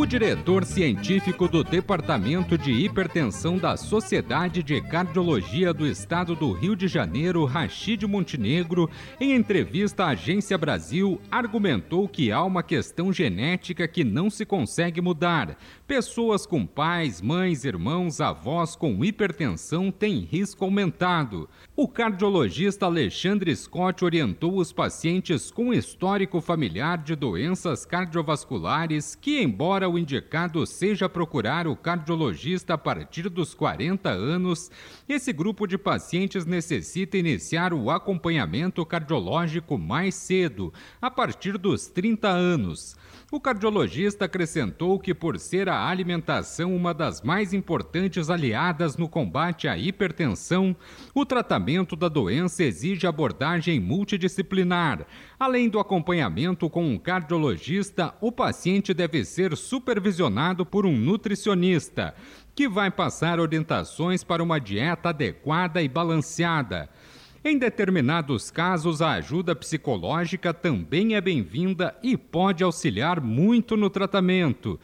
O diretor científico do Departamento de Hipertensão da Sociedade de Cardiologia do Estado do Rio de Janeiro, Rachid Montenegro, em entrevista à Agência Brasil, argumentou que há uma questão genética que não se consegue mudar. Pessoas com pais, mães, irmãos, avós com hipertensão têm risco aumentado. O cardiologista Alexandre Scott orientou os pacientes com histórico familiar de doenças cardiovasculares que, embora o indicado seja procurar o cardiologista a partir dos 40 anos, esse grupo de pacientes necessita iniciar o acompanhamento cardiológico mais cedo, a partir dos 30 anos. O cardiologista acrescentou que, por ser a alimentação uma das mais importantes aliadas no combate à hipertensão, o tratamento da doença exige abordagem multidisciplinar. Além do acompanhamento com um cardiologista, o paciente deve ser supervisionado por um nutricionista, que vai passar orientações para uma dieta adequada e balanceada. Em determinados casos, a ajuda psicológica também é bem-vinda e pode auxiliar muito no tratamento.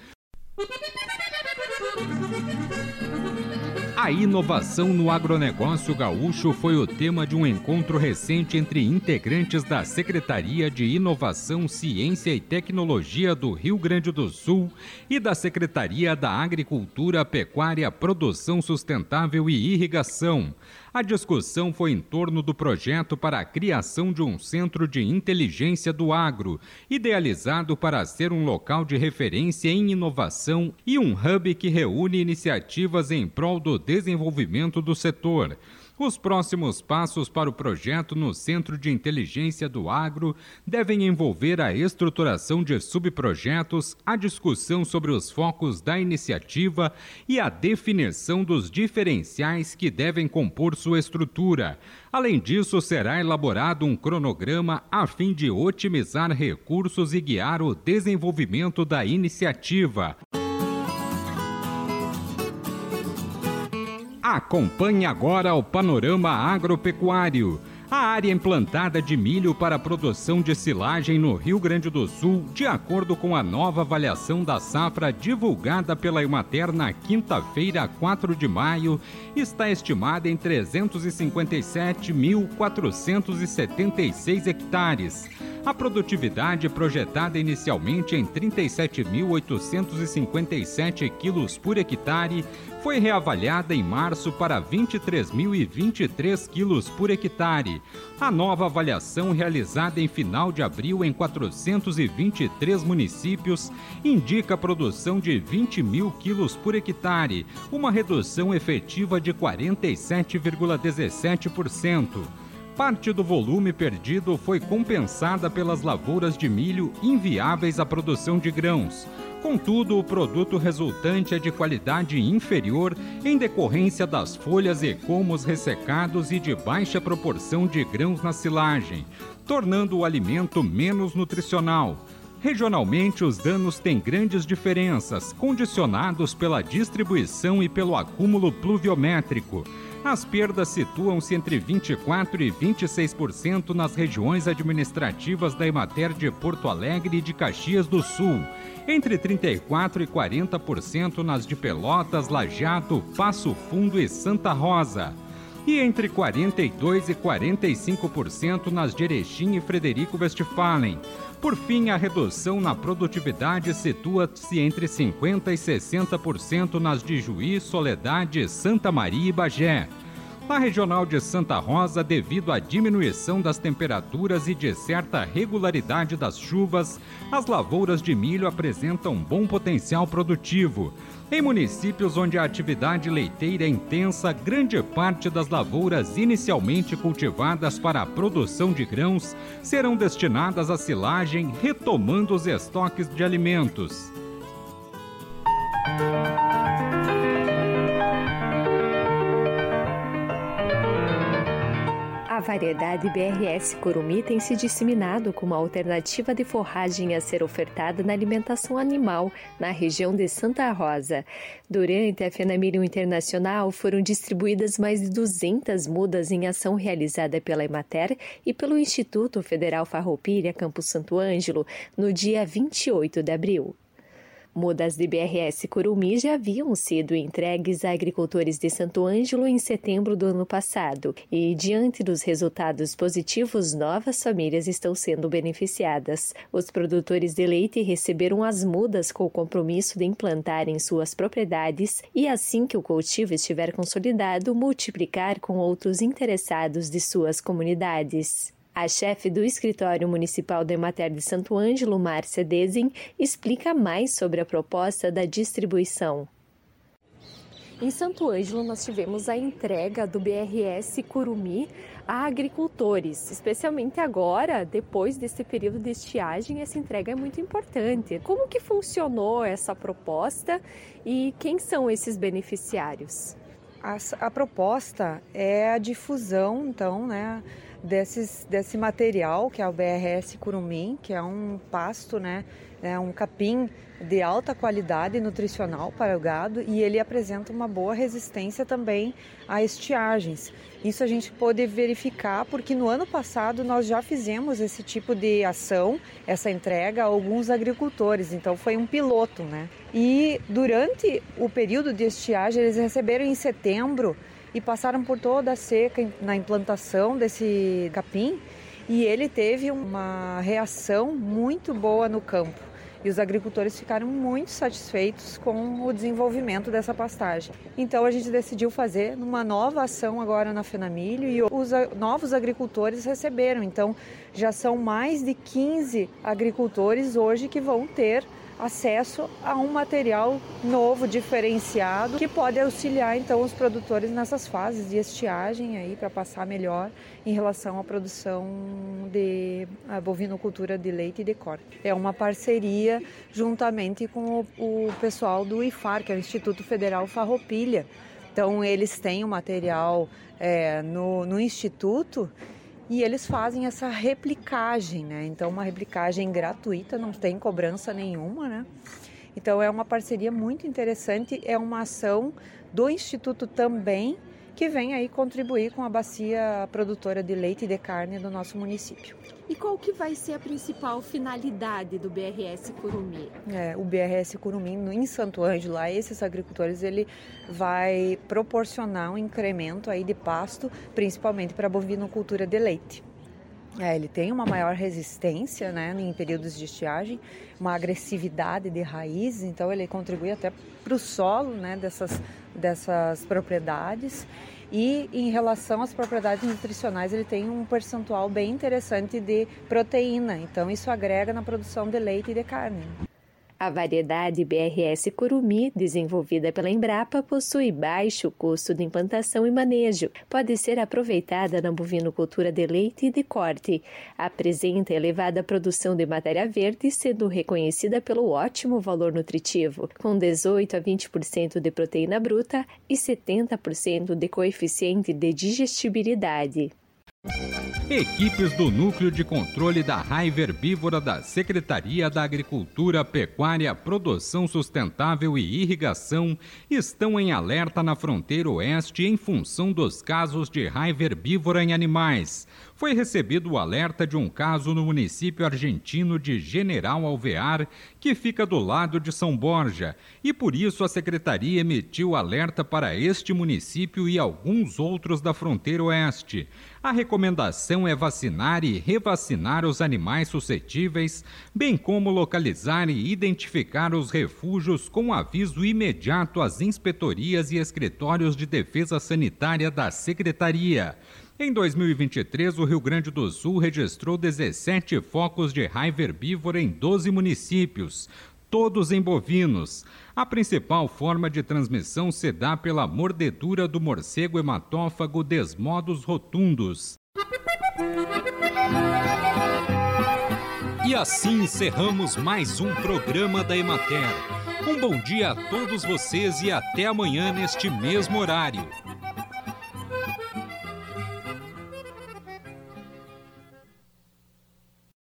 A inovação no agronegócio gaúcho foi o tema de um encontro recente entre integrantes da Secretaria de Inovação, Ciência e Tecnologia do Rio Grande do Sul e da Secretaria da Agricultura, Pecuária, Produção Sustentável e Irrigação. A discussão foi em torno do projeto para a criação de um centro de inteligência do agro, idealizado para ser um local de referência em inovação e um hub que reúne iniciativas em prol do desenvolvimento do setor. Os próximos passos para o projeto no Centro de Inteligência do Agro devem envolver a estruturação de subprojetos, a discussão sobre os focos da iniciativa e a definição dos diferenciais que devem compor sua estrutura. Além disso, será elaborado um cronograma a fim de otimizar recursos e guiar o desenvolvimento da iniciativa. Acompanhe agora o panorama agropecuário. A área implantada de milho para produção de silagem no Rio Grande do Sul, de acordo com a nova avaliação da safra divulgada pela Emater na quinta-feira, 4 de maio, está estimada em 357.476 hectares. A produtividade projetada inicialmente em 37.857 quilos por hectare foi reavaliada em março para 23.023 quilos por hectare. A nova avaliação, realizada em final de abril em 423 municípios, indica a produção de 20 mil quilos por hectare, uma redução efetiva de 47,17%. Parte do volume perdido foi compensada pelas lavouras de milho inviáveis à produção de grãos. Contudo, o produto resultante é de qualidade inferior em decorrência das folhas e comos ressecados e de baixa proporção de grãos na silagem, tornando o alimento menos nutricional. Regionalmente, os danos têm grandes diferenças, condicionados pela distribuição e pelo acúmulo pluviométrico. As perdas situam-se entre 24% e 26% nas regiões administrativas da Emater de Porto Alegre e de Caxias do Sul, entre 34% e 40% nas de Pelotas, Lajeado, Passo Fundo e Santa Rosa, e entre 42% e 45% nas de Erechim e Frederico Westphalen. Por fim, a redução na produtividade situa-se entre 50% e 60% nas de Juiz, Soledade, Santa Maria e Bagé. Na regional de Santa Rosa, devido à diminuição das temperaturas e de certa regularidade das chuvas, as lavouras de milho apresentam bom potencial produtivo. Em municípios onde a atividade leiteira é intensa, grande parte das lavouras inicialmente cultivadas para a produção de grãos serão destinadas à silagem, retomando os estoques de alimentos. Variedade BRS Curumi tem se disseminado como alternativa de forragem a ser ofertada na alimentação animal na região de Santa Rosa. Durante a Fenamírio Internacional, foram distribuídas mais de 200 mudas em ação realizada pela Emater e pelo Instituto Federal Farroupilha Campo Santo Ângelo no dia 28 de abril. Mudas de BRS Curumi já haviam sido entregues a agricultores de Santo Ângelo em setembro do ano passado e, diante dos resultados positivos, novas famílias estão sendo beneficiadas. Os produtores de leite receberam as mudas com o compromisso de implantar em suas propriedades e, assim que o cultivo estiver consolidado, multiplicar com outros interessados de suas comunidades. A chefe do Escritório Municipal de Mater de Santo Ângelo, Márcia Dezin, explica mais sobre a proposta da distribuição. Em Santo Ângelo, nós tivemos a entrega do BRS Curumi a agricultores, especialmente agora, depois desse período de estiagem, essa entrega é muito importante. Como que funcionou essa proposta e quem são esses beneficiários? A, a proposta é a difusão, então, né, desses, desse material que é o BRS curumim, que é um pasto, né, é um capim de alta qualidade nutricional para o gado e ele apresenta uma boa resistência também a estiagens. Isso a gente pôde verificar porque no ano passado nós já fizemos esse tipo de ação, essa entrega a alguns agricultores, então foi um piloto, né? E durante o período de estiagem eles receberam em setembro e passaram por toda a seca na implantação desse capim e ele teve uma reação muito boa no campo. E os agricultores ficaram muito satisfeitos com o desenvolvimento dessa pastagem. Então a gente decidiu fazer uma nova ação agora na Fenamilho e os novos agricultores receberam. Então já são mais de 15 agricultores hoje que vão ter acesso a um material novo, diferenciado, que pode auxiliar então os produtores nessas fases de estiagem aí para passar melhor em relação à produção de bovinocultura de leite e de corte. É uma parceria juntamente com o, o pessoal do IFAR, que é o Instituto Federal Farroupilha. Então eles têm o material é, no, no instituto e eles fazem essa replicagem, né? Então, uma replicagem gratuita, não tem cobrança nenhuma, né? Então, é uma parceria muito interessante, é uma ação do Instituto também que vem aí contribuir com a bacia produtora de leite e de carne do nosso município. E qual que vai ser a principal finalidade do BRS Curumi? É, o BRS Curumi em Santo Ângelo, a esses agricultores, ele vai proporcionar um incremento aí de pasto, principalmente para a bovinocultura de leite. É, ele tem uma maior resistência né, em períodos de estiagem, uma agressividade de raízes, então ele contribui até para o solo né, dessas, dessas propriedades. E em relação às propriedades nutricionais, ele tem um percentual bem interessante de proteína, então isso agrega na produção de leite e de carne. A variedade BRS Curumi, desenvolvida pela Embrapa, possui baixo custo de implantação e manejo. Pode ser aproveitada na bovinocultura de leite e de corte. Apresenta elevada produção de matéria verde, sendo reconhecida pelo ótimo valor nutritivo, com 18 a 20% de proteína bruta e 70% de coeficiente de digestibilidade. Equipes do Núcleo de Controle da Raiva Herbívora da Secretaria da Agricultura, Pecuária, Produção Sustentável e Irrigação estão em alerta na fronteira oeste em função dos casos de raiva herbívora em animais foi recebido o alerta de um caso no município argentino de General Alvear, que fica do lado de São Borja, e por isso a secretaria emitiu alerta para este município e alguns outros da fronteira oeste. A recomendação é vacinar e revacinar os animais suscetíveis, bem como localizar e identificar os refúgios com aviso imediato às inspetorias e escritórios de defesa sanitária da secretaria. Em 2023, o Rio Grande do Sul registrou 17 focos de raiva herbívora em 12 municípios, todos em bovinos. A principal forma de transmissão se dá pela mordedura do morcego hematófago Desmodos rotundos. E assim encerramos mais um programa da Emater. Um bom dia a todos vocês e até amanhã neste mesmo horário.